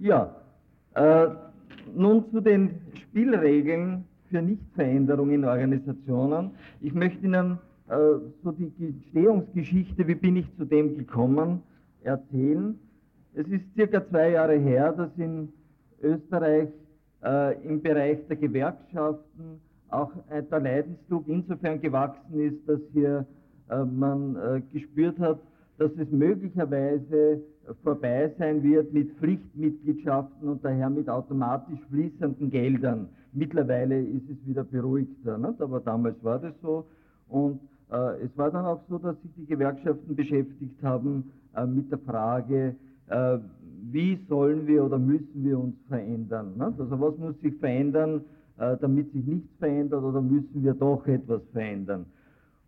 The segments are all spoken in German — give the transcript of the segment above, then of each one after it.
Ja, äh, nun zu den Spielregeln für Nichtveränderung in Organisationen. Ich möchte Ihnen äh, so die Entstehungsgeschichte, wie bin ich zu dem gekommen, erzählen. Es ist circa zwei Jahre her, dass in Österreich äh, im Bereich der Gewerkschaften auch der Leidensdruck insofern gewachsen ist, dass hier äh, man äh, gespürt hat, dass es möglicherweise vorbei sein wird mit Pflichtmitgliedschaften und daher mit automatisch fließenden Geldern. Mittlerweile ist es wieder beruhigter, nicht? aber damals war das so. Und äh, es war dann auch so, dass sich die Gewerkschaften beschäftigt haben äh, mit der Frage, äh, wie sollen wir oder müssen wir uns verändern? Nicht? Also was muss sich verändern, äh, damit sich nichts verändert oder müssen wir doch etwas verändern?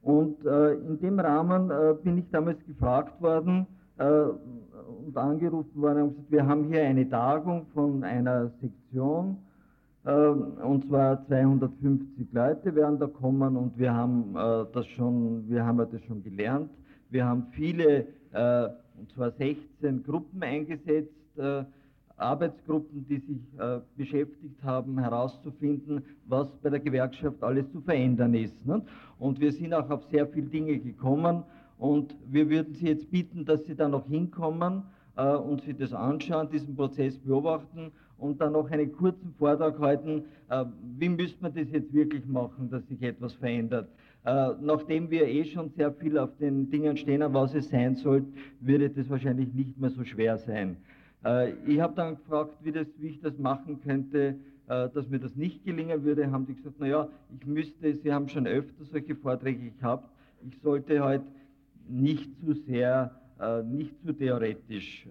Und äh, in dem Rahmen äh, bin ich damals gefragt worden äh, und angerufen worden und gesagt, wir haben hier eine Tagung von einer Sektion äh, und zwar 250 Leute werden da kommen und wir haben äh, das schon, wir haben das schon gelernt. Wir haben viele, äh, und zwar 16 Gruppen eingesetzt, Arbeitsgruppen, die sich äh, beschäftigt haben, herauszufinden, was bei der Gewerkschaft alles zu verändern ist. Ne? Und wir sind auch auf sehr viele Dinge gekommen und wir würden Sie jetzt bitten, dass Sie da noch hinkommen äh, und sich das anschauen, diesen Prozess beobachten und dann noch einen kurzen Vortrag halten, äh, wie müsste man das jetzt wirklich machen, dass sich etwas verändert. Äh, nachdem wir eh schon sehr viel auf den Dingen stehen, was es sein soll, würde das wahrscheinlich nicht mehr so schwer sein. Äh, ich habe dann gefragt, wie, das, wie, ich das machen könnte, äh, dass mir das nicht gelingen würde. Haben die gesagt, naja, ich müsste, Sie haben schon öfter solche Vorträge gehabt, ich sollte halt nicht zu sehr, äh, nicht zu theoretisch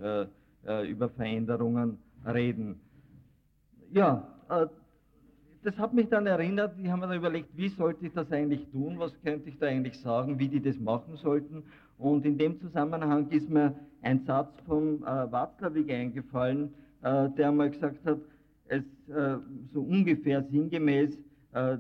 über Veränderungen reden. Ja, das hat mich dann erinnert, ich habe mir dann überlegt, wie sollte ich das eigentlich tun, was könnte ich da eigentlich sagen, wie die das machen sollten. Und in dem Zusammenhang ist mir ein Satz vom äh, Watzlawick eingefallen, äh, der einmal gesagt hat, es, äh, so ungefähr sinngemäß, äh, äh,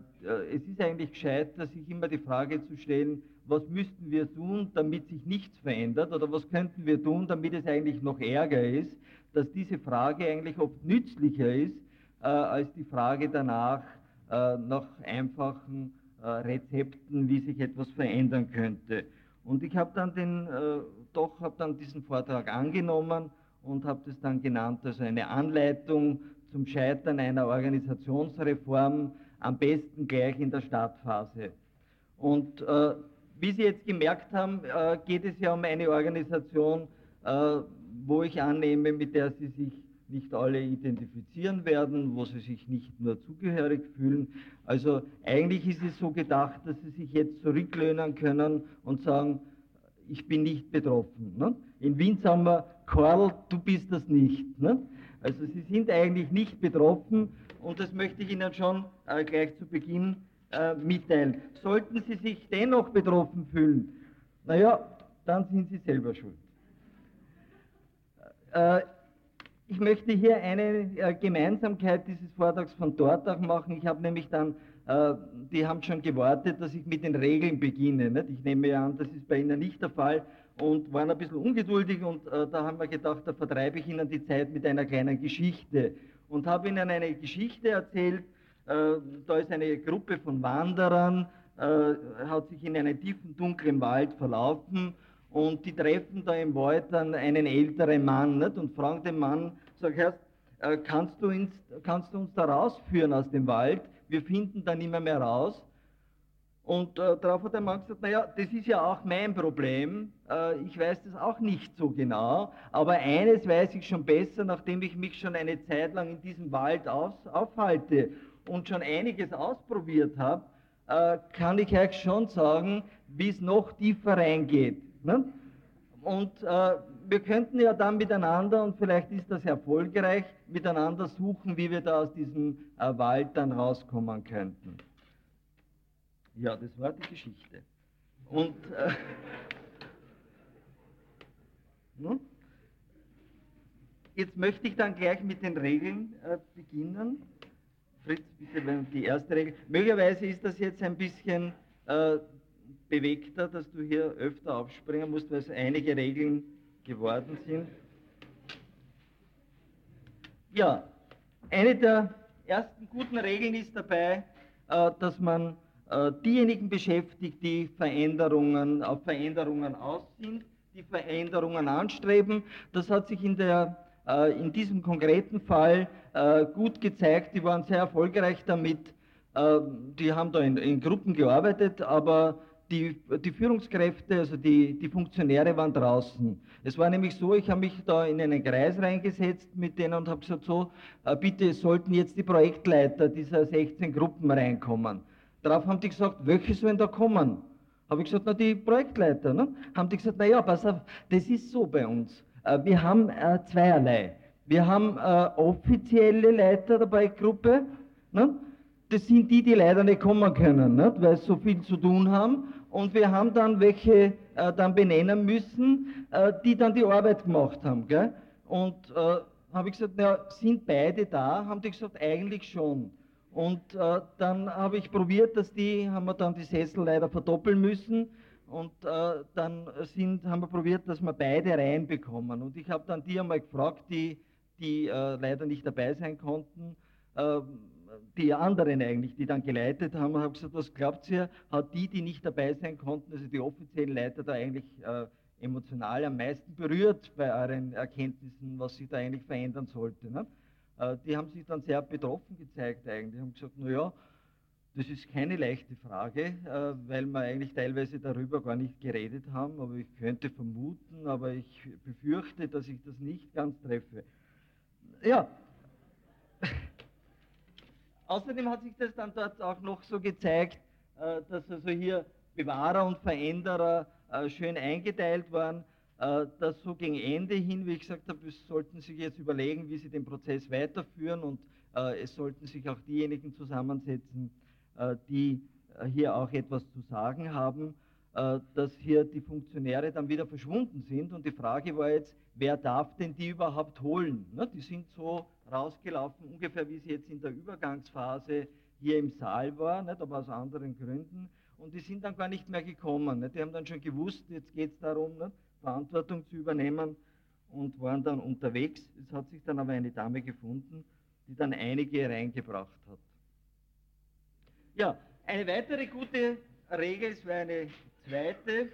es ist eigentlich gescheit, sich immer die Frage zu stellen, was müssten wir tun, damit sich nichts verändert oder was könnten wir tun, damit es eigentlich noch ärger ist, dass diese Frage eigentlich oft nützlicher ist, äh, als die Frage danach nach einfachen Rezepten, wie sich etwas verändern könnte. Und ich habe dann den, äh, doch habe dann diesen Vortrag angenommen und habe das dann genannt, also eine Anleitung zum Scheitern einer Organisationsreform, am besten gleich in der Startphase. Und äh, wie Sie jetzt gemerkt haben, äh, geht es ja um eine Organisation, äh, wo ich annehme, mit der Sie sich nicht alle identifizieren werden, wo sie sich nicht nur zugehörig fühlen. Also eigentlich ist es so gedacht, dass sie sich jetzt zurücklehnen können und sagen, ich bin nicht betroffen. Ne? In Wien sagen wir, Karl, du bist das nicht. Ne? Also sie sind eigentlich nicht betroffen und das möchte ich Ihnen schon äh, gleich zu Beginn äh, mitteilen. Sollten Sie sich dennoch betroffen fühlen, naja, dann sind Sie selber schuld. Äh, ich möchte hier eine äh, Gemeinsamkeit dieses Vortrags von dort auch machen. Ich habe nämlich dann, äh, die haben schon gewartet, dass ich mit den Regeln beginne. Nicht? Ich nehme an, das ist bei Ihnen nicht der Fall und waren ein bisschen ungeduldig und äh, da haben wir gedacht, da vertreibe ich Ihnen die Zeit mit einer kleinen Geschichte und habe Ihnen eine Geschichte erzählt. Äh, da ist eine Gruppe von Wanderern, hat sich in einem tiefen, dunklen Wald verlaufen und die treffen da im Wald dann einen älteren Mann nicht? und fragen den Mann, sag Herr, äh, kannst, du ins, kannst du uns da rausführen aus dem Wald? Wir finden da nicht mehr, mehr raus. Und äh, darauf hat der Mann gesagt, naja, das ist ja auch mein Problem. Äh, ich weiß das auch nicht so genau. Aber eines weiß ich schon besser, nachdem ich mich schon eine Zeit lang in diesem Wald auf, aufhalte und schon einiges ausprobiert habe, äh, kann ich euch schon sagen, wie es noch tiefer reingeht. Ne? Und äh, wir könnten ja dann miteinander, und vielleicht ist das erfolgreich, miteinander suchen, wie wir da aus diesem äh, Wald dann rauskommen könnten. Ja, das war die Geschichte. Und äh, nun, jetzt möchte ich dann gleich mit den Regeln äh, beginnen. Fritz, bitte die erste Regel. Möglicherweise ist das jetzt ein bisschen äh, bewegter, dass du hier öfter aufspringen musst, weil es einige Regeln geworden sind. Ja, eine der ersten guten Regeln ist dabei, äh, dass man äh, diejenigen beschäftigt, die Veränderungen, auf Veränderungen aus sind, die Veränderungen anstreben. Das hat sich in, der, äh, in diesem konkreten Fall gut gezeigt. Die waren sehr erfolgreich damit. Die haben da in, in Gruppen gearbeitet, aber die, die, Führungskräfte, also die, die, Funktionäre waren draußen. Es war nämlich so, ich habe mich da in einen Kreis reingesetzt mit denen und habe gesagt, so, bitte sollten jetzt die Projektleiter dieser 16 Gruppen reinkommen. Darauf haben die gesagt, welche sollen da kommen? Habe ich gesagt, na die Projektleiter. Ne? Haben die gesagt, na ja, pass auf, das ist so bei uns. Äh, wir haben äh, zweierlei. Wir haben äh, offizielle Leiter der Projektgruppe. Ne? Das sind die, die leider nicht kommen können, ne? weil sie so viel zu tun haben. Und wir haben dann welche äh, dann benennen müssen, äh, die dann die Arbeit gemacht haben. Gell? Und äh, habe ich gesagt, na, sind beide da? Haben die gesagt, eigentlich schon. Und äh, dann habe ich probiert, dass die, haben wir dann die Sessel leider verdoppeln müssen. Und äh, dann sind, haben wir probiert, dass wir beide reinbekommen. Und ich habe dann die einmal gefragt, die, die äh, leider nicht dabei sein konnten, ähm, die anderen eigentlich, die dann geleitet haben, habe gesagt, was glaubt ihr, hat die, die nicht dabei sein konnten, also die offiziellen Leiter da eigentlich äh, emotional am meisten berührt bei euren Erkenntnissen, was sich da eigentlich verändern sollte. Ne? Äh, die haben sich dann sehr betroffen gezeigt eigentlich, haben gesagt, naja, das ist keine leichte Frage, äh, weil wir eigentlich teilweise darüber gar nicht geredet haben, aber ich könnte vermuten, aber ich befürchte, dass ich das nicht ganz treffe. Ja, außerdem hat sich das dann dort auch noch so gezeigt, äh, dass also hier Bewahrer und Veränderer schön eingeteilt waren. Äh, dass so gegen Ende hin, wie ich gesagt habe, sollten sich jetzt überlegen, wie sie den Prozess weiterführen und äh, es sollten sich auch diejenigen zusammensetzen, äh, die hier auch etwas zu sagen haben, dass hier die Funktionäre dann wieder verschwunden sind und die Frage war jetzt, wer darf denn die überhaupt holen? Ne, die sind so rausgelaufen, ungefähr wie sie jetzt in der Übergangsphase hier im Saal war, nicht, aber aus anderen Gründen und die sind dann gar nicht mehr gekommen. Nicht? Die haben dann schon gewusst, jetzt geht es darum, nicht? Verantwortung zu übernehmen und waren dann unterwegs. Es hat sich dann aber eine Dame gefunden, die dann einige reingebracht hat. Ja, eine weitere gute Regel, es wäre eine zweite,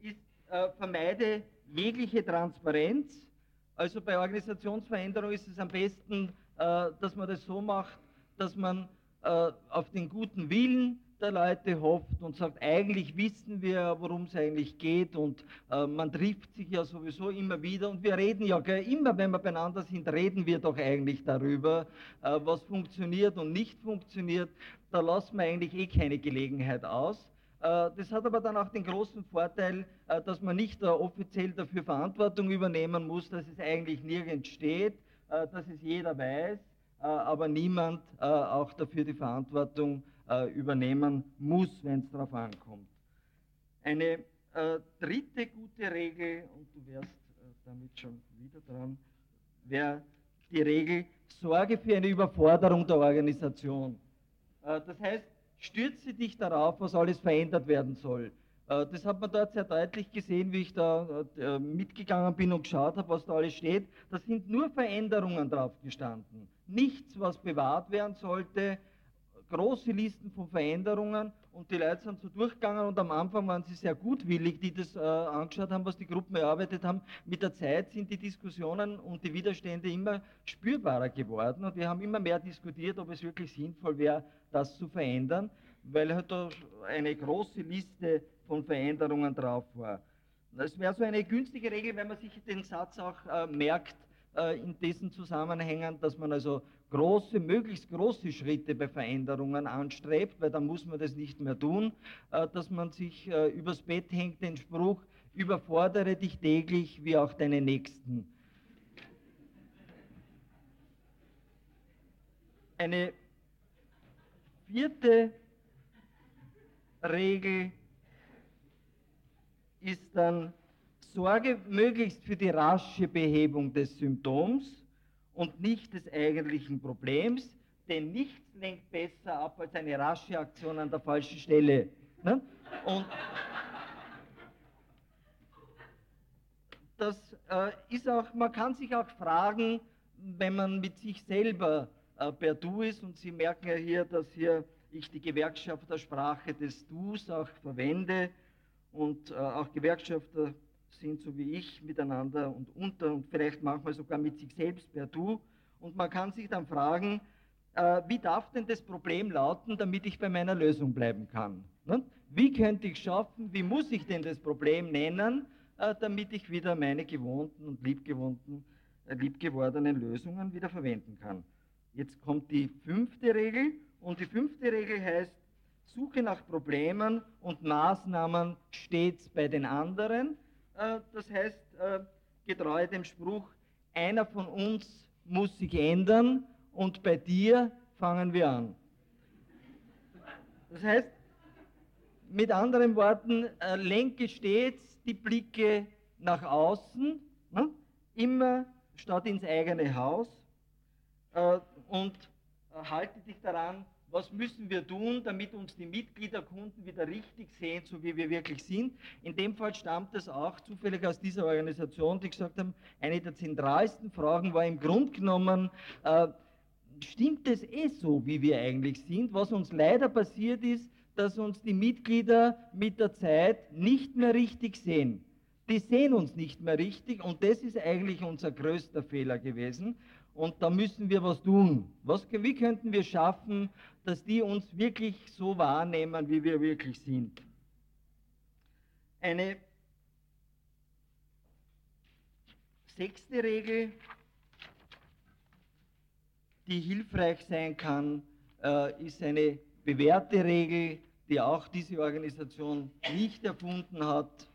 ist, äh, vermeide jegliche Transparenz. Also bei Organisationsveränderung ist es am besten, äh, dass man das so macht, dass man äh, auf den guten Willen der Leute hofft und sagt, eigentlich wissen wir, worum es eigentlich geht und äh, man trifft sich ja sowieso immer wieder und wir reden ja, gell, immer wenn wir beieinander sind, reden wir doch eigentlich darüber, äh, was funktioniert und nicht funktioniert. Da lassen wir eigentlich eh keine Gelegenheit aus. Äh, das hat aber dann auch den großen Vorteil, äh, dass man nicht äh, offiziell dafür Verantwortung übernehmen muss, dass es eigentlich nirgends steht, dass es jeder weiß, aber niemand auch dafür die Verantwortung übernehmen muss, wenn es darauf ankommt. Eine dritte gute Regel, und du wärst damit schon wieder dran, wäre die Regel, sorge für eine Überforderung der Organisation. Das heißt, stürze dich darauf, was alles verändert werden soll. Äh, das hat man dort sehr deutlich gesehen, wie ich da äh, mitgegangen bin und geschaut habe, was da alles steht. Da sind nur Veränderungen drauf gestanden. Nichts, was bewahrt werden sollte, große Listen von Veränderungen und die Leute sind so durchgegangen und am Anfang waren sie sehr gutwillig, die das äh, angeschaut haben, was die Gruppen erarbeitet haben. Mit der Zeit sind die Diskussionen und die Widerstände immer spürbarer geworden und wir haben immer mehr diskutiert, ob es wirklich sinnvoll wäre, das zu verändern, weil halt da eine große Liste von Veränderungen drauf war. Das wäre so eine günstige Regel, wenn man sich den Satz auch äh, merkt, äh, in diesen Zusammenhängen, dass man also große, möglichst große Schritte bei Veränderungen anstrebt, weil dann muss man das nicht mehr tun, äh, dass man sich äh, übers Bett hängt den Spruch, überfordere dich täglich wie auch deine Nächsten. Eine vierte Regel ist dann, sorge möglichst für die rasche Behebung des Symptoms und nicht des eigentlichen Problems, denn nichts lenkt besser ab als eine rasche Aktion an der falschen Stelle. Ne? Und das äh, ist auch, man kann sich auch fragen, wenn man mit sich selber äh, per Du ist, und Sie merken ja hier, dass hier ich die Gewerkschaftersprache des Dus auch verwende und äh, auch Gewerkschafter sind so wie ich miteinander und unter und vielleicht manchmal sogar mit sich selbst per Du. Und man kann sich dann fragen, äh, wie darf denn das Problem lauten, damit ich bei meiner Lösung bleiben kann? Ne? Wie könnte ich schaffen, wie muss ich denn das Problem nennen, äh, damit ich wieder meine gewohnten und liebgewohnten, äh, liebgewordenen Lösungen wieder verwenden kann? Jetzt kommt die fünfte Regel und die fünfte Regel heißt, Suche nach Problemen und Maßnahmen stets bei den anderen. Äh, das heißt, äh, getreu dem Spruch, einer von uns muss sich ändern und bei dir fangen wir an. Das heißt, mit anderen Worten, äh, lenke stets die Blicke nach außen, ne? immer statt ins eigene Haus und halte dich daran, was müssen wir tun, damit uns die Mitgliederkunden wieder richtig sehen, so wie wir wirklich sind. In dem Fall stammt es auch zufällig aus dieser Organisation, die gesagt haben, eine der zentralsten Fragen war im Grunde genommen, äh, stimmt es eh so, wie wir eigentlich sind? Was uns leider passiert ist, dass uns die Mitglieder mit der Zeit nicht mehr richtig sehen. Die sehen uns nicht mehr richtig und das ist eigentlich unser größter Fehler gewesen. Und da müssen wir was tun. Was, wie könnten wir schaffen, dass die uns wirklich so wahrnehmen, wie wir wirklich sind? Eine sechste Regel, die hilfreich sein kann, äh, ist eine bewährte Regel, die auch diese Organisation nicht erfunden hat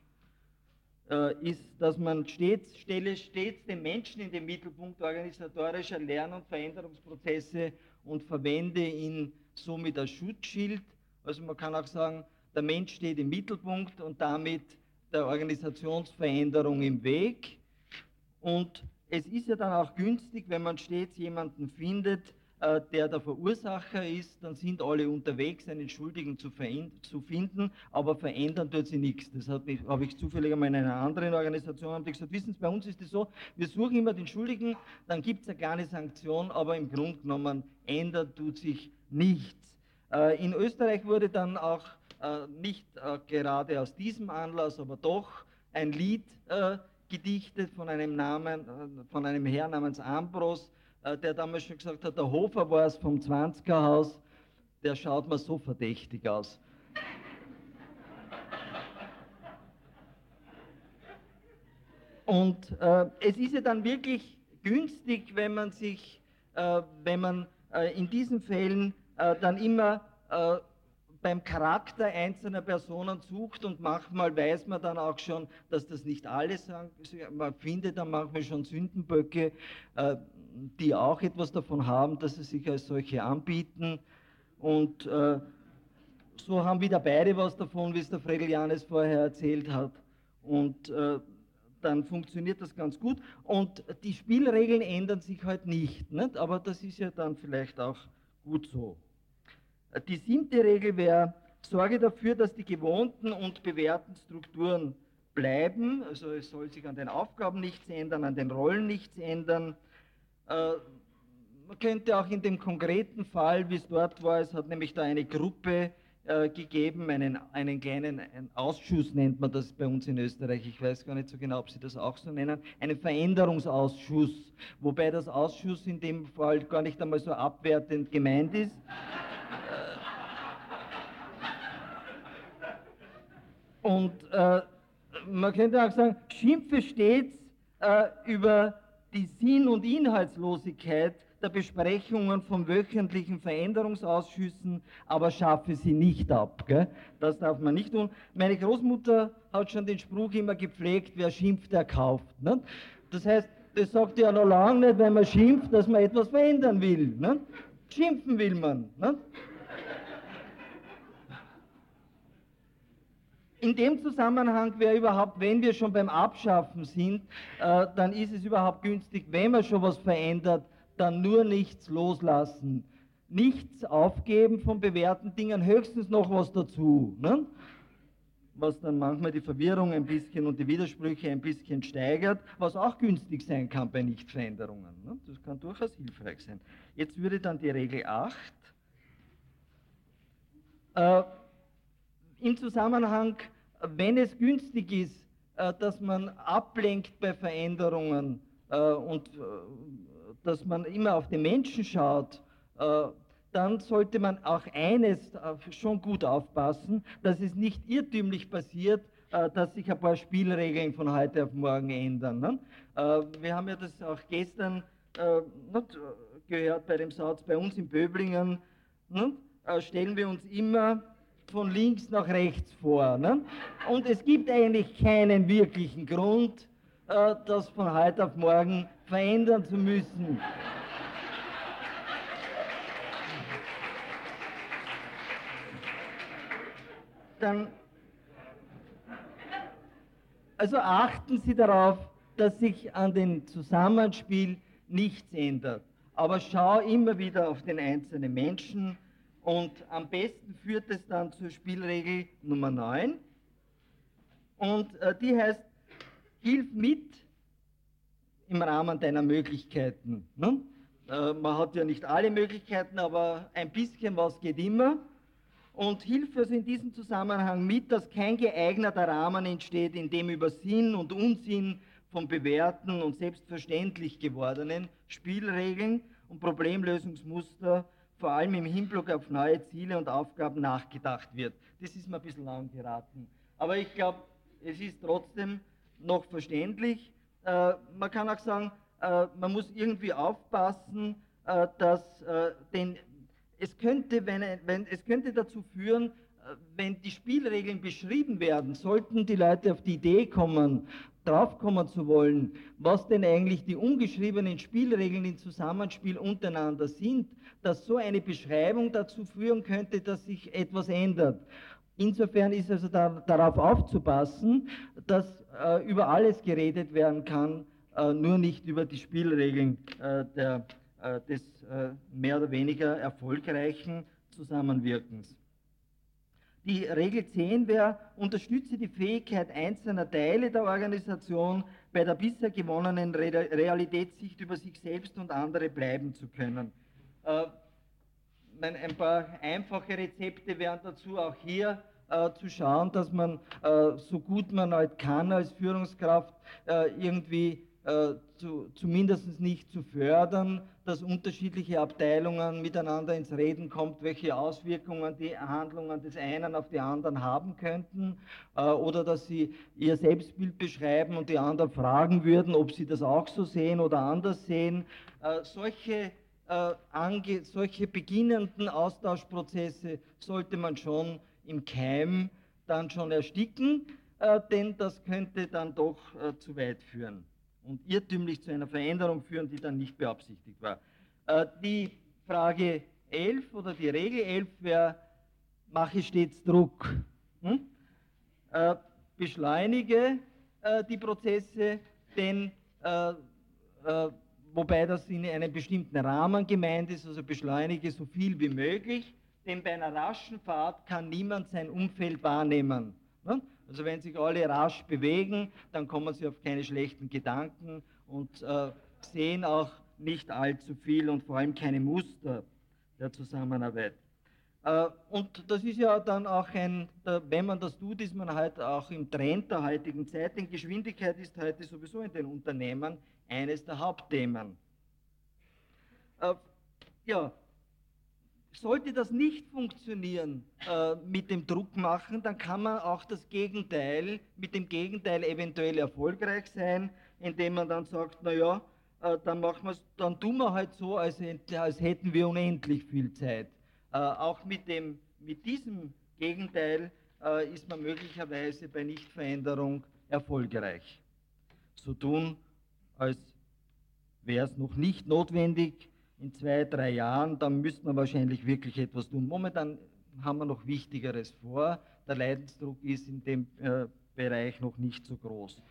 äh, ist, dass man stets, stelle stets den Menschen in den Mittelpunkt organisatorischer Lern- und Veränderungsprozesse und verwende ihn somit als Schutzschild. Also man kann auch sagen, der Mensch steht im Mittelpunkt und damit der Organisationsveränderung im Weg. Und es ist ja dann auch günstig, wenn man stets jemanden findet, äh, der der Verursacher ist, dann sind alle unterwegs, einen Schuldigen zu, zu finden, aber verändern tut sie nichts. Das habe ich zufällig einmal in einer anderen Organisation haben die gesagt, wissen Sie, bei uns ist es so, wir suchen immer den Schuldigen, dann gibt es eine kleine Sanktion, aber im Grunde genommen ändert tut sich nichts. Äh, in Österreich wurde dann auch äh, nicht gerade aus diesem Anlass, aber doch ein Lied gedichtet von einem Namen, von einem Herrn namens Ambros, äh, der damals schon gesagt hat, der Hofer war es vom 20er Haus, der schaut mir so verdächtig aus. Und äh, es ist ja dann wirklich günstig, wenn man sich, äh, wenn man äh, in diesen Fällen äh, dann immer äh, beim Charakter einzelner Personen sucht und manchmal weiß man dann auch schon, dass das nicht alle sagen. Man findet dann manchmal schon Sündenböcke, äh, die auch etwas davon haben, dass sie sich als solche anbieten. Und äh, so haben wieder beide was davon, wie es der Fredel Janes vorher erzählt hat. Und äh, dann funktioniert das ganz gut. Und die Spielregeln ändern sich halt nicht, nicht. Aber das ist ja dann vielleicht auch gut so. Die siebte Regel wäre, sorge dafür, dass die gewohnten und bewährten Strukturen bleiben. Also es soll sich an den Aufgaben nichts ändern, an den Rollen nichts ändern. Äh, man könnte auch in dem konkreten Fall, wie es dort war, es hat nämlich da eine Gruppe äh, gegeben, einen, einen kleinen einen Ausschuss nennt man das bei uns in Österreich, ich weiß gar nicht so genau, ob Sie das auch so nennen, einen Veränderungsausschuss, wobei das Ausschuss in dem Fall gar nicht einmal so abwertend gemeint ist. Und äh, man könnte auch sagen, schimpfe stets äh, über die Sinn- und Inhaltslosigkeit der Besprechungen von wöchentlichen Veränderungsausschüssen, aber schaffe sie nicht ab. Gell? Das darf man nicht tun. Meine Großmutter hat schon den Spruch immer gepflegt, wer schimpft, der kauft. Ne? Das heißt, das sagt ja noch lange nicht, wenn man schimpft, dass man etwas verändern will. Ne? Schimpfen will man. Ne? In dem Zusammenhang wäre überhaupt, wenn wir schon beim Abschaffen sind, äh, dann ist es überhaupt günstig, wenn man schon was verändert, dann nur nichts loslassen. Nichts aufgeben von bewährten Dingen, höchstens noch was dazu. Ne? was dann manchmal die Verwirrung ein bisschen und die Widersprüche ein bisschen steigert, was auch günstig sein kann bei Nichtveränderungen. Ne? Das kann durchaus hilfreich sein. Jetzt würde dann die Regel 8 äh, im Zusammenhang, wenn es günstig ist, äh, dass man ablenkt bei Veränderungen äh, und äh, dass man immer auf den Menschen schaut, dann sollte man auch eines schon gut aufpassen, dass es nicht irrtümlich passiert, dass sich ein paar Spielregeln von heute auf morgen ändern. Ne? Wir haben ja das auch gestern gehört bei dem Satz, bei uns in Böblingen ne? stellen wir uns immer von links nach rechts vor. Ne? Und es gibt eigentlich keinen wirklichen Grund, das von heute auf morgen verändern zu müssen. dann, also achten Sie darauf, dass sich an dem Zusammenspiel nichts ändert. Aber schau immer wieder auf den einzelnen Menschen und am besten führt es dann zur Spielregel Nummer 9. Und äh, die heißt, hilf mit im Rahmen deiner Möglichkeiten. Ne? Äh, man hat ja nicht alle Möglichkeiten, aber ein bisschen was geht immer und hilft also in diesem Zusammenhang mit, dass kein geeigneter Rahmen entsteht, in dem über Sinn und Unsinn von bewährten und selbstverständlich gewordenen Spielregeln und Problemlösungsmuster vor allem im Hinblick auf neue Ziele und Aufgaben nachgedacht wird. Das ist mir ein bisschen lang geraten. Aber ich glaube, es ist trotzdem noch verständlich. Äh, man kann auch sagen, äh, man muss irgendwie aufpassen, äh, dass äh, den es könnte, wenn, wenn, es könnte dazu führen, äh, wenn die Spielregeln beschrieben werden, sollten die Leute auf die Idee kommen, draufkommen zu wollen, was denn eigentlich die ungeschriebenen Spielregeln im Zusammenspiel untereinander sind, dass so eine Beschreibung dazu führen könnte, dass sich etwas ändert. Insofern ist also da, darauf aufzupassen, dass äh, über alles geredet werden kann, äh, nur nicht über die Spielregeln äh, der äh, des äh, mehr oder weniger erfolgreichen Zusammenwirkens. Die Regel 10 wäre, unterstütze die Fähigkeit einzelner Teile der Organisation, bei der bisher gewonnenen Realitätssicht über sich selbst und andere bleiben zu können. Äh, ein paar einfache Rezepte wären dazu auch hier äh, zu schauen, dass man äh, so gut man halt kann als Führungskraft äh, irgendwie äh, zu, zumindest nicht zu fördern, dass unterschiedliche Abteilungen miteinander ins Reden kommt, welche Auswirkungen die Handlungen des einen auf die anderen haben könnten, äh, oder dass sie ihr Selbstbild beschreiben und die anderen fragen würden, ob sie das auch so sehen oder anders sehen. Äh, solche, äh, ange, solche beginnenden Austauschprozesse sollte man schon im Keim dann schon ersticken, äh, denn das könnte dann doch äh, zu weit führen und irrtümlich zu einer Veränderung führen, die dann nicht beabsichtigt war. Äh, die Frage 11 oder die Regel 11 wäre, mache stets Druck. Hm? Äh, beschleunige äh, die Prozesse, denn äh, äh, wobei das in einem bestimmten Rahmen gemeint ist, also beschleunige so viel wie möglich, denn bei einer raschen Fahrt kann niemand sein Umfeld wahrnehmen. Ne? Also wenn sich alle rasch bewegen, dann kommen sie auf keine schlechten Gedanken und äh, sehen auch nicht allzu viel und vor allem keine Muster der Zusammenarbeit. Äh, und das ist ja dann auch ein, wenn man das tut, ist man halt auch im Trend der heutigen Zeit, denn Geschwindigkeit ist heute sowieso in den Unternehmen eines der Hauptthemen. Äh, ja, sollte das nicht funktionieren äh, mit dem Druck machen, dann kann man auch das Gegenteil, mit dem Gegenteil eventuell erfolgreich sein, indem man dann sagt, naja, äh, dann machen wir's, dann tun wir halt so, als, als hätten wir unendlich viel Zeit. Äh, auch mit, dem, mit diesem Gegenteil äh, ist man möglicherweise bei Nichtveränderung erfolgreich. So tun, als wäre es noch nicht notwendig, in zwei, drei Jahren, dann müsste man wahrscheinlich wirklich etwas tun. Momentan haben wir noch Wichtigeres vor. Der Leidensdruck ist in dem äh, Bereich noch nicht so groß.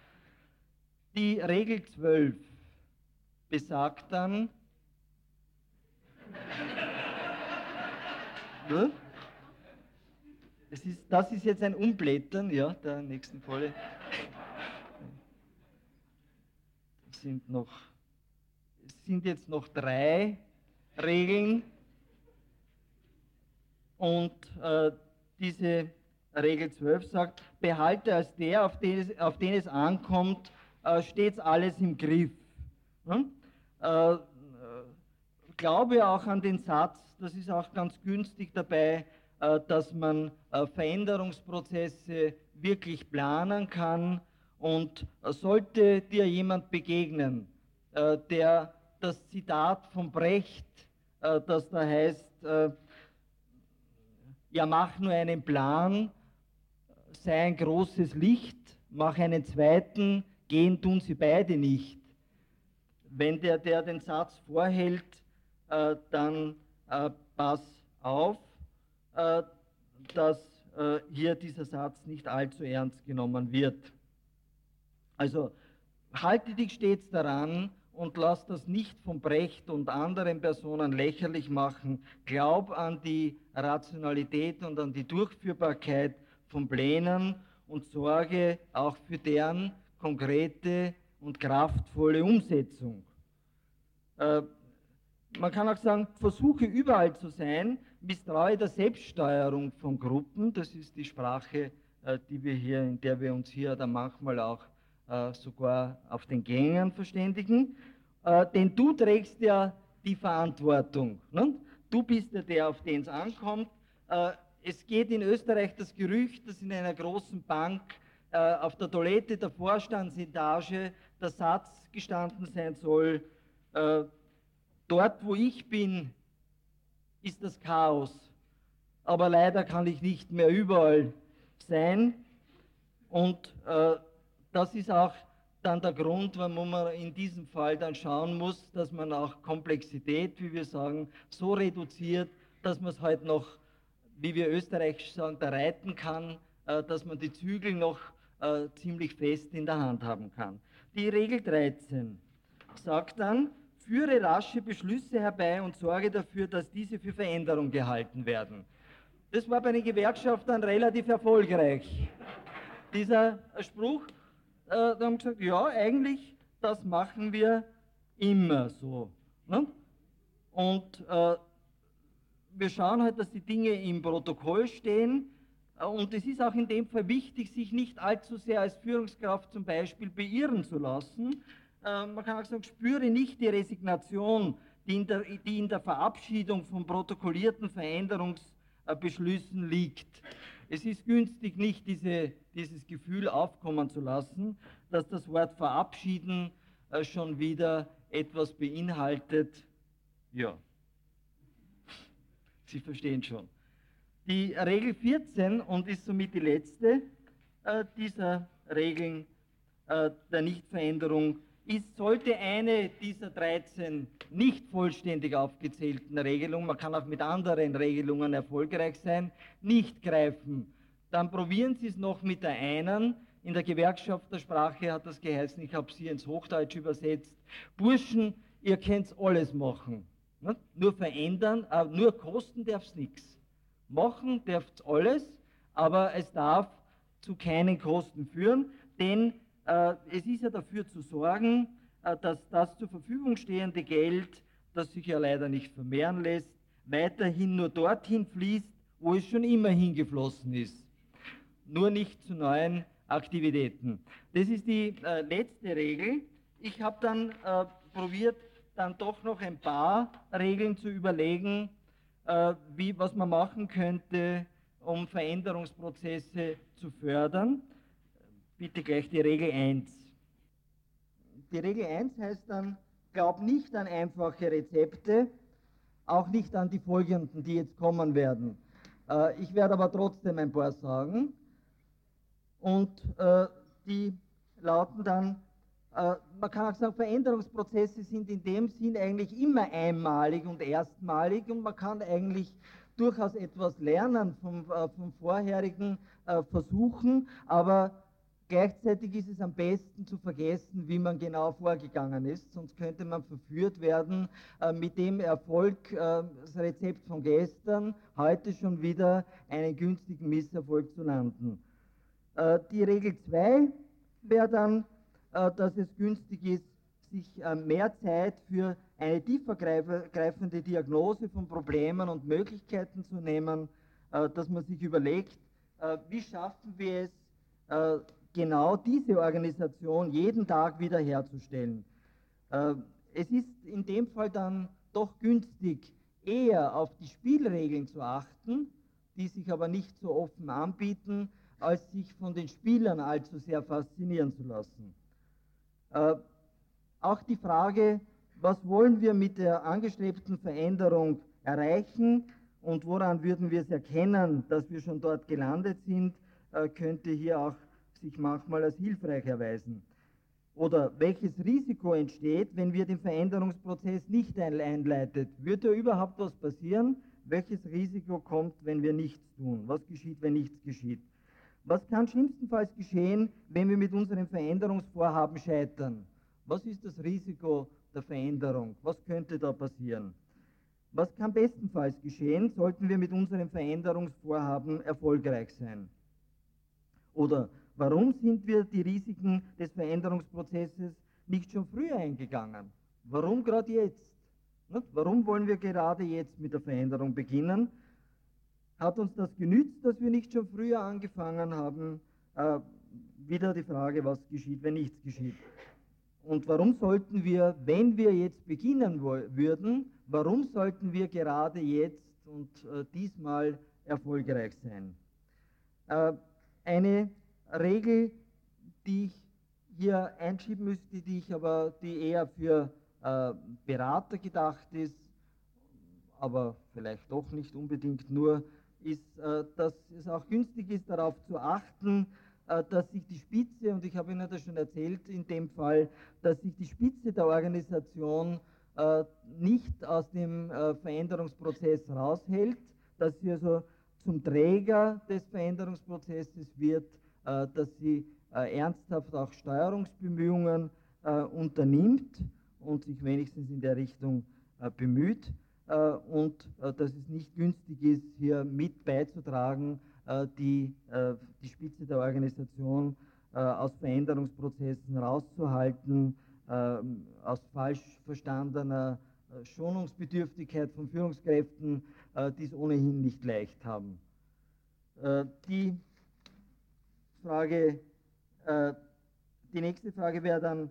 Die Regel 12 besagt dann, ne? Das ist, das ist jetzt ein Umblättern ja, der nächsten Folie. Sind, noch, sind jetzt noch drei Regeln und äh, diese Regel 12 sagt, behalte als der, auf den es, auf den es ankommt, äh, stets alles im Griff. Hm? Äh, glaube auch an den Satz, das ist auch ganz günstig dabei, äh, dass man äh, Veränderungsprozesse wirklich planen kann und sollte dir jemand begegnen, der das Zitat von Brecht, das da heißt, ja mach nur einen Plan, sei ein großes Licht, mach einen zweiten, gehen tun sie beide nicht. Wenn der, der den Satz vorhält, äh, dann äh, pass auf, äh, dass äh, hier dieser Satz nicht allzu ernst genommen wird. Also halte dich stets daran und lass das nicht von Brecht und anderen Personen lächerlich machen. Glaub an die Rationalität und an die Durchführbarkeit von Plänen und sorge auch für deren konkrete und kraftvolle Umsetzung. Äh, man kann auch sagen, versuche überall zu sein, misstraue der Selbststeuerung von Gruppen, das ist die Sprache, äh, die wir hier, in der wir uns hier dann manchmal auch äh, sogar auf den Gängen verständigen, äh, denn du trägst ja die Verantwortung. Ne? Du bist ja der, auf den es ankommt. Es geht in Österreich das Gerücht, dass in einer großen Bank auf der Toilette der Vorstandsetage der Satz gestanden sein soll, Dort, wo ich bin, ist das Chaos. Aber leider kann ich nicht mehr überall sein. Und äh, das ist auch dann der Grund, warum man in diesem Fall dann schauen muss, dass man auch Komplexität, wie wir sagen, so reduziert, dass man es halt noch, wie wir österreichisch sagen, da reiten kann, äh, dass man die Zügel noch äh, ziemlich fest in der Hand haben kann. Die Regel 13 sagt dann, führe rasche Beschlüsse herbei und sorge dafür, dass diese für Veränderung gehalten werden. Das war bei den Gewerkschaftern relativ erfolgreich. Dieser Spruch, äh, haben gesagt, ja, eigentlich, das machen wir immer so. Ne? Und äh, wir schauen halt, dass die Dinge im Protokoll stehen. Äh, und es ist auch in dem Fall wichtig, sich nicht allzu sehr als Führungskraft zum Beispiel beirren zu lassen, äh, man kann auch sagen, spüre nicht die Resignation, die in der, die in der Verabschiedung von protokollierten Veränderungsbeschlüssen liegt. Es ist günstig, nicht diese, dieses Gefühl aufkommen zu lassen, dass das Wort verabschieden äh, schon wieder etwas beinhaltet. Ja, Sie verstehen schon. Die Regel 14 und ist somit die letzte äh, dieser Regeln äh, der Nichtveränderung ist, sollte eine dieser 13 nicht vollständig aufgezählten Regelungen, man kann auch mit anderen Regelungen erfolgreich sein, nicht greifen, dann probieren Sie es noch mit der einen. In der Gewerkschaftersprache hat das geheißen, ich habe sie ins Hochdeutsch übersetzt. Burschen, ihr könnt alles machen. Ne? Nur verändern, äh, nur kosten darf es nichts. Machen darf es alles, aber es darf zu keinen Kosten führen, denn es ist ja dafür zu sorgen, äh, dass das zur Verfügung stehende Geld, das sich ja leider nicht vermehren lässt, weiterhin nur dorthin fließt, wo es schon immer hingeflossen ist. Nur nicht zu neuen Aktivitäten. Das ist die äh, letzte Regel. Ich habe dann äh, probiert, dann doch noch ein paar Regeln zu überlegen, äh, wie, was man machen könnte, um Veränderungsprozesse zu fördern bitte gleich die Regel 1. Die Regel 1 heißt dann, glaub nicht an einfache Rezepte, auch nicht an die folgenden, die jetzt kommen werden. Äh, ich werde aber trotzdem ein paar sagen. Und äh, die lauten dann, äh, man kann auch sagen, Veränderungsprozesse sind in dem Sinn eigentlich immer einmalig und erstmalig und man kann eigentlich durchaus etwas lernen vom, vom vorherigen Versuchen, aber Gleichzeitig ist es am besten zu vergessen, wie man genau vorgegangen ist, sonst könnte man verführt werden, äh, mit dem Erfolg, äh, das Rezept von gestern, heute schon wieder einen günstigen Misserfolg zu landen. Äh, die Regel 2 wäre dann, äh, dass es günstig ist, sich äh, mehr Zeit für eine tiefergreifende Diagnose von Problemen und Möglichkeiten zu nehmen, äh, dass man sich überlegt, wie schaffen wir es, genau diese Organisation jeden Tag wiederherzustellen. Äh, es ist in dem Fall dann doch günstig, eher auf die Spielregeln zu achten, die sich aber nicht so offen anbieten, als sich von den Spielern allzu sehr faszinieren zu lassen. Äh, auch die Frage, was wollen wir mit der angestrebten Veränderung erreichen und woran würden wir es erkennen, dass wir schon dort gelandet sind, äh, könnte hier auch sich manchmal als hilfreich erweisen. Oder welches Risiko entsteht, wenn wir den Veränderungsprozess nicht einleitet? Wird da überhaupt was passieren? Welches Risiko kommt, wenn wir nichts tun? Was geschieht, wenn nichts geschieht? Was kann schlimmstenfalls geschehen, wenn wir mit unseren Veränderungsvorhaben scheitern? Was ist das Risiko der Veränderung? Was könnte da passieren? Was kann bestenfalls geschehen, sollten wir mit unseren Veränderungsvorhaben erfolgreich sein? Oder warum sind wir die Risiken des Veränderungsprozesses nicht schon früher eingegangen? Warum gerade jetzt? Warum wollen wir gerade jetzt mit der Veränderung beginnen? Hat uns das genützt, dass wir nicht schon früher angefangen haben? Äh, wieder die Frage, was geschieht, wenn nichts geschieht. Und warum sollten wir, wenn wir jetzt beginnen würden, warum sollten wir gerade jetzt und äh, diesmal erfolgreich sein? Äh, eine Regel, die ich hier einschieben müsste, die ich aber, die eher für äh, Berater gedacht ist, aber vielleicht doch nicht unbedingt nur, ist, äh, dass es auch günstig ist, darauf zu achten, äh, dass sich die Spitze, und ich habe Ihnen das schon erzählt in dem Fall, dass sich die Spitze der Organisation äh, nicht aus dem äh, Veränderungsprozess raushält, dass sie also zum Träger des Veränderungsprozesses wird, dass sie ernsthaft auch Steuerungsbemühungen unternimmt und sich wenigstens in der Richtung bemüht und dass es nicht günstig ist, hier mit beizutragen, äh, die, äh, die Spitze der Organisation äh, aus Veränderungsprozessen rauszuhalten, aus falsch verstandener Schonungsbedürftigkeit von Führungskräften, die es ohnehin nicht leicht haben. Die Frage, die nächste Frage wäre dann,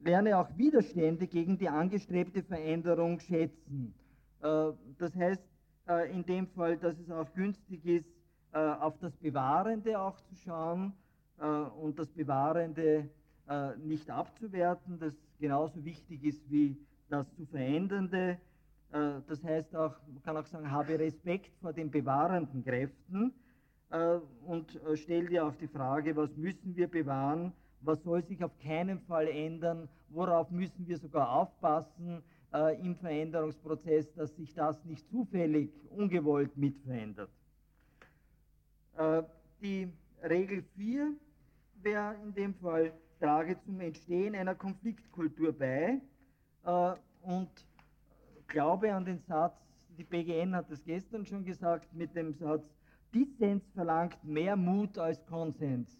lerne auch Widerstände gegen die angestrebte Veränderung schätzen. Das heißt in dem Fall, dass es auch günstig ist, äh, auf das Bewahrende auch zu schauen äh, und das Bewahrende äh, nicht abzuwerten, das genauso wichtig ist wie das zu Verändernde. Das heißt auch, man kann auch sagen, habe Respekt vor den bewahrenden Kräften und stell dir auch die Frage, was müssen wir bewahren, was soll sich auf keinen Fall ändern, worauf müssen wir sogar aufpassen im Veränderungsprozess, dass sich das nicht zufällig, ungewollt mit verändert. Äh, die Regel 4 wäre in dem Fall, trage zum Entstehen einer Konfliktkultur bei. Äh, und glaube an den Satz, die BGN hat es gestern schon gesagt, mit dem Satz, Dissens verlangt mehr Mut als Konsens.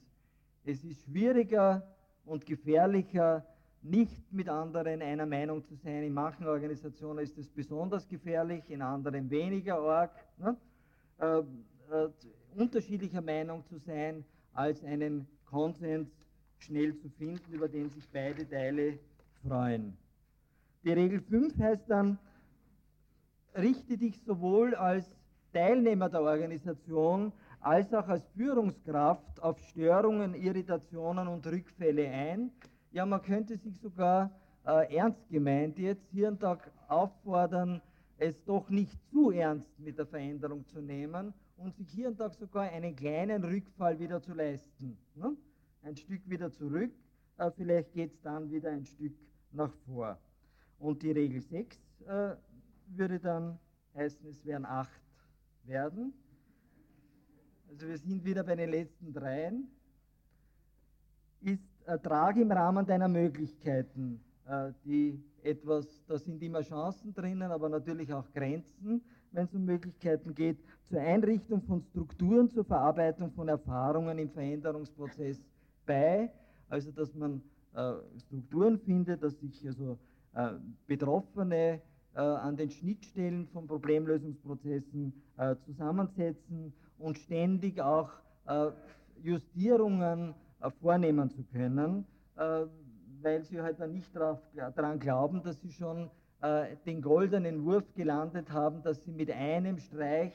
Es ist schwieriger und gefährlicher, nicht mit anderen einer Meinung zu sein. In manchen Organisationen ist es besonders gefährlich, in anderen weniger arg. Ne? Äh, äh, unterschiedlicher Meinung zu sein, als einen Konsens schnell zu finden, über den sich beide Teile freuen. Die Regel 5 heißt dann, richte dich sowohl als Teilnehmer der Organisation als auch als Führungskraft auf Störungen, Irritationen und Rückfälle ein. Ja, man könnte sich sogar äh, ernst gemeint jetzt hier und da auffordern, es doch nicht zu ernst mit der Veränderung zu nehmen und sich hier und da sogar einen kleinen Rückfall wieder zu leisten. Ne? Ein Stück wieder zurück, äh, vielleicht geht es dann wieder ein Stück nach vor. Und die Regel 6 äh, würde dann heißen, es werden 8 werden. Also wir sind wieder bei den letzten dreien. ist, trage im Rahmen deiner Möglichkeiten, äh, die etwas, da sind immer Chancen drinnen, aber natürlich auch Grenzen, wenn es um Möglichkeiten geht, zur Einrichtung von Strukturen, zur Verarbeitung von Erfahrungen im Veränderungsprozess bei, also dass man äh, Strukturen findet, dass sich also äh, Betroffene äh, an den Schnittstellen von Problemlösungsprozessen äh, zusammensetzen und ständig auch äh, Justierungen äh, vornehmen zu können, weil sie halt dann nicht daran glauben, dass sie schon den goldenen Wurf gelandet haben, dass sie mit einem Streich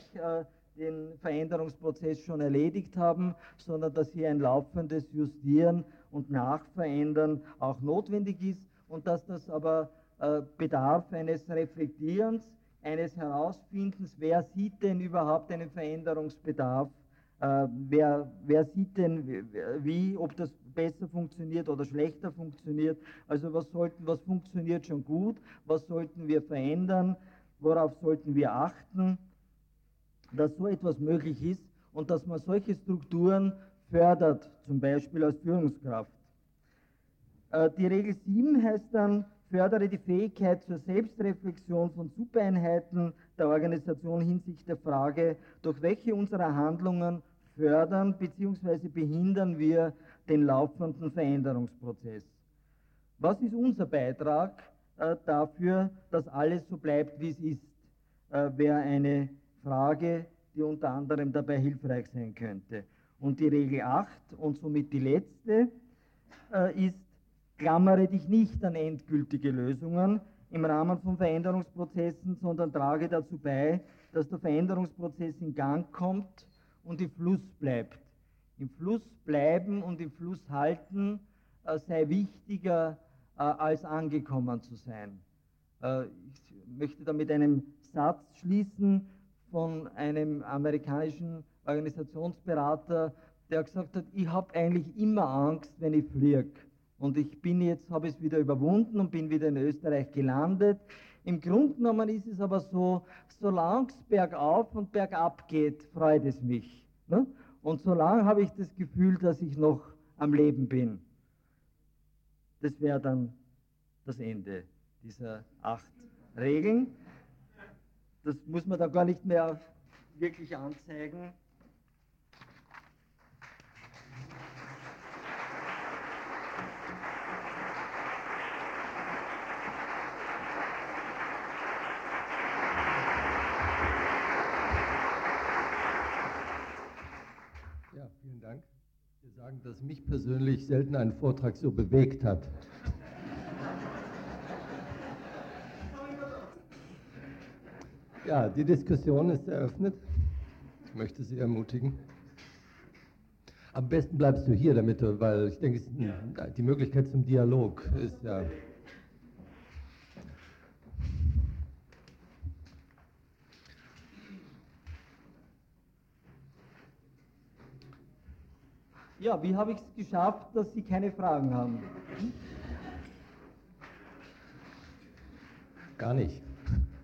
den Veränderungsprozess schon erledigt haben, sondern dass hier ein laufendes Justieren und Nachverändern auch notwendig ist und dass das aber äh, bedarf eines Reflektierens, eines Herausfindens, wer sieht denn überhaupt einen Veränderungsbedarf, äh, wer, wer sieht denn wie, ob das besser funktioniert oder schlechter funktioniert, also was, sollten, was funktioniert schon gut, was sollten wir verändern, worauf sollten wir achten? Dass so etwas möglich ist und dass man solche Strukturen fördert, zum Beispiel als Führungskraft. Äh, die Regel 7 heißt dann, fördere die Fähigkeit zur Selbstreflexion von Supereinheiten der Organisation hinsichtlich der Frage, durch welche unserer Handlungen fördern bzw. behindern wir den laufenden Veränderungsprozess. Was ist unser Beitrag äh, dafür, dass alles so bleibt, wie es ist? Äh, Wäre eine Frage, die unter anderem dabei hilfreich sein könnte. Und die Regel 8 und somit die letzte äh, ist, klammere dich nicht an endgültige Lösungen im Rahmen von Veränderungsprozessen, sondern trage dazu bei, dass der Veränderungsprozess in Gang kommt und im Fluss bleibt. Im Fluss bleiben und im Fluss halten äh, sei wichtiger äh, als angekommen zu sein. Äh, ich möchte da mit einem Satz schließen, von einem amerikanischen Organisationsberater, der gesagt hat, ich habe eigentlich immer Angst, wenn ich fliege. Und ich bin jetzt, habe es wieder überwunden und bin wieder in Österreich gelandet. Im Grunde genommen ist es aber so, solange es bergauf und bergab geht, freut es mich. Ne? Und solange habe ich das Gefühl, dass ich noch am Leben bin. Das wäre dann das Ende dieser acht Regeln. Das muss man da gar nicht mehr wirklich anzeigen. Ja, vielen Dank. Wir sagen, dass mich persönlich selten ein Vortrag so bewegt hat. Ja, die Diskussion ist eröffnet. Ich möchte Sie ermutigen. Am besten bleibst du hier, damit du, weil ich denke, die Möglichkeit zum Dialog ist ja. Ja, wie habe ich es geschafft, dass Sie keine Fragen haben? Gar nicht.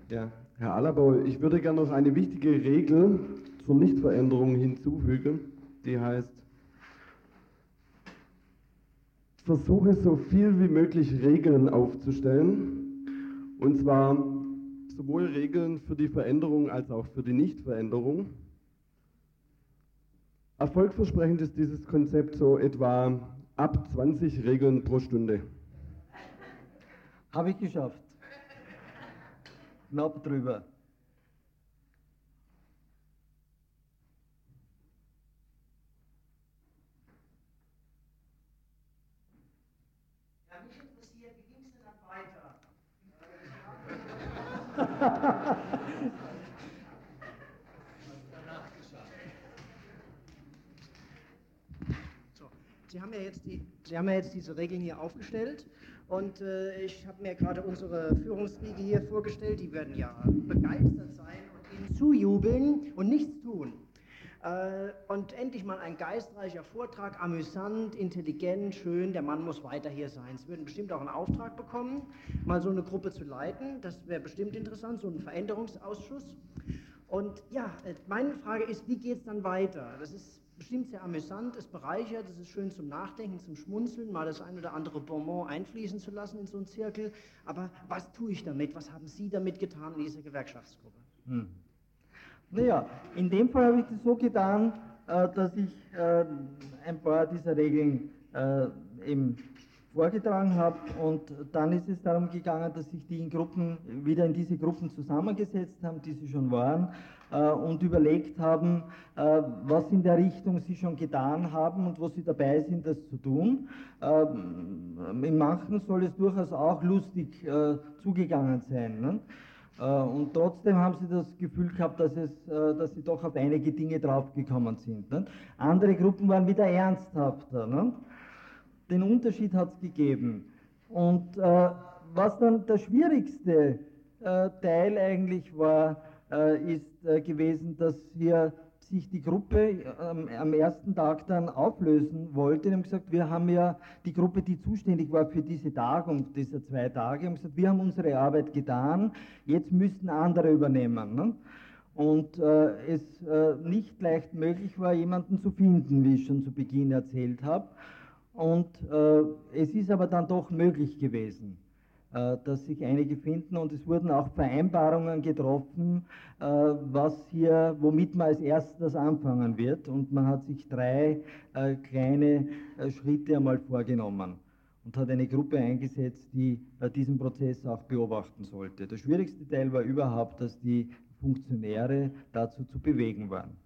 Ja, Herr Alabau, ich würde gerne noch eine wichtige Regel zur Nichtveränderung hinzufügen, die heißt, versuche so viel wie möglich Regeln aufzustellen, und zwar sowohl Regeln für die Veränderung als auch für die Nichtveränderung. Erfolgversprechend ist dieses Konzept so etwa ab 20 Regeln pro Stunde. Habe ich geschafft knapp drüber. Ja, mich interessiert, wie ging es denn dann weiter? so, Sie haben ja jetzt die, Sie haben ja jetzt diese Regeln hier aufgestellt und äh, ich habe mir gerade unsere Führungsriege hier vorgestellt, die werden ja begeistert sein und Ihnen zujubeln und nichts tun. Äh, und endlich mal ein geistreicher Vortrag, amüsant, intelligent, schön, der Mann muss weiter hier sein. Sie würden bestimmt auch einen Auftrag bekommen, mal so eine Gruppe zu leiten, das wäre bestimmt interessant, so einen Veränderungsausschuss. Und ja, äh, meine Frage ist, wie geht es dann weiter? Das ist bestimmt sehr amüsant, es bereichert, es ist schön zum Nachdenken, zum Schmunzeln, mal das ein oder andere Bonbon einfließen zu lassen in so einen Zirkel. Aber was tue ich damit? Was haben Sie damit getan in dieser Gewerkschaftsgruppe? Hm. Naja, in dem Fall habe ich das so getan, äh, dass ich äh, ein paar dieser Regeln äh, eben vorgetragen habe und dann ist es darum gegangen, dass sich die in Gruppen wieder in diese Gruppen zusammengesetzt haben, die sie schon waren und überlegt haben, äh, was in der Richtung sie schon getan haben und wo sie dabei sind, das zu tun. Äh, in manchen soll es durchaus auch lustig äh, zugegangen sein. Ne? Äh, und trotzdem haben sie das Gefühl gehabt, dass, es, äh, dass sie doch auf einige Dinge draufgekommen sind. Ne? Andere Gruppen waren wieder ernsthafter. Ne? Den Unterschied hat es gegeben. Und äh, was dann der schwierigste äh, Teil eigentlich war, äh, ist äh, gewesen, dass hier sich die Gruppe ähm, am ersten Tag dann auflösen wollte. Die haben gesagt, wir haben ja die Gruppe, die zuständig war für diese Tagung, dieser zwei Tage, haben gesagt, wir haben unsere Arbeit getan, jetzt müssten andere übernehmen. Ne? Und äh, es äh, nicht leicht möglich war, jemanden zu finden, wie ich schon zu Beginn erzählt habe. Und äh, es ist aber dann doch möglich gewesen. Äh, dass sich einige finden und es wurden auch Vereinbarungen getroffen, äh, was hier, womit man als erstes anfangen wird und man hat sich drei äh, kleine Schritte einmal vorgenommen und hat eine Gruppe eingesetzt, die diesen Prozess auch beobachten sollte. Der schwierigste Teil war überhaupt, dass die Funktionäre dazu zu bewegen waren.